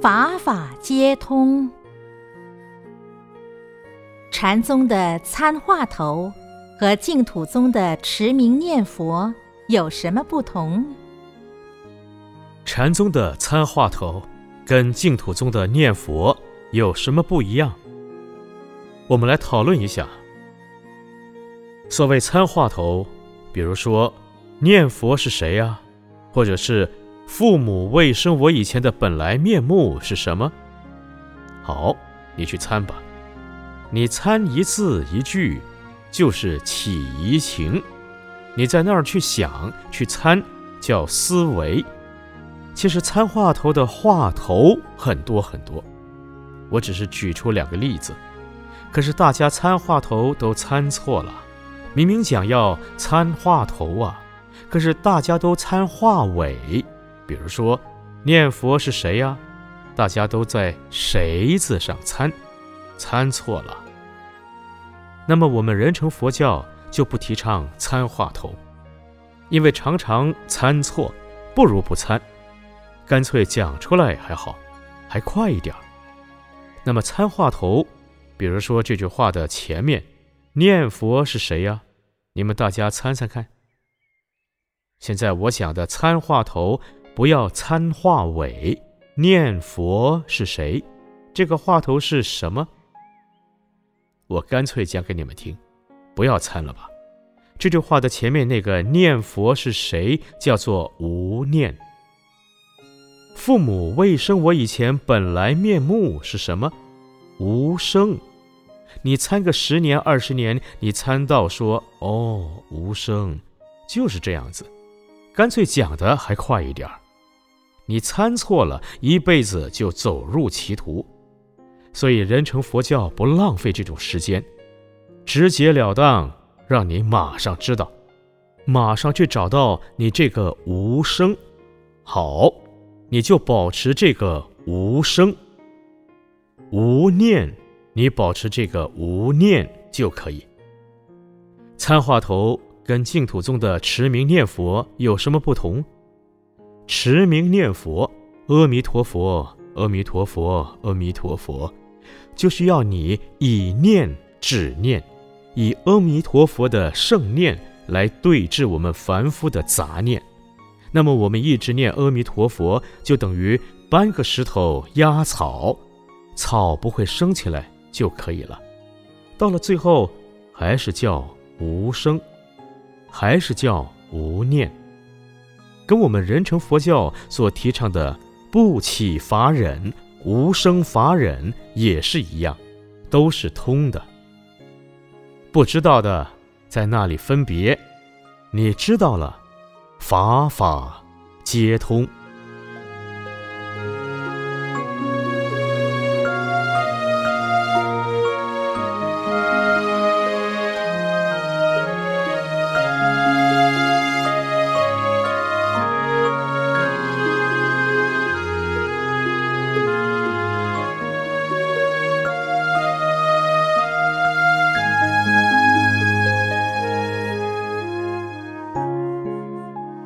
法法皆通。禅宗的参话头和净土宗的持名念佛有什么不同？禅宗的参话头跟净土宗的念佛有什么不一样？我们来讨论一下。所谓参话头，比如说念佛是谁呀？或者是父母未生我以前的本来面目是什么？好，你去参吧。你参一字一句，就是起疑情。你在那儿去想去参，叫思维。其实参话头的话头很多很多，我只是举出两个例子。可是大家参话头都参错了，明明讲要参话头啊，可是大家都参话尾。比如说念佛是谁呀？大家都在谁字上参，参错了。那么我们人成佛教就不提倡参话头，因为常常参错，不如不参，干脆讲出来还好，还快一点。那么参话头，比如说这句话的前面，念佛是谁呀？你们大家参参看。现在我讲的参话头，不要参话尾，念佛是谁？这个话头是什么？我干脆讲给你们听，不要参了吧。这句话的前面那个念佛是谁？叫做无念。父母未生我以前本来面目是什么？无生。你参个十年二十年，你参到说哦，无生，就是这样子。干脆讲的还快一点儿。你参错了，一辈子就走入歧途。所以，人成佛教不浪费这种时间，直截了当，让你马上知道，马上去找到你这个无声。好，你就保持这个无声、无念，你保持这个无念就可以。参话头跟净土宗的持名念佛有什么不同？持名念佛，阿弥陀佛，阿弥陀佛，阿弥陀佛。就是要你以念止念，以阿弥陀佛的圣念来对治我们凡夫的杂念。那么我们一直念阿弥陀佛，就等于搬个石头压草，草不会升起来就可以了。到了最后，还是叫无声，还是叫无念，跟我们人成佛教所提倡的不起法忍。无生法忍也是一样，都是通的。不知道的在那里分别，你知道了，法法皆通。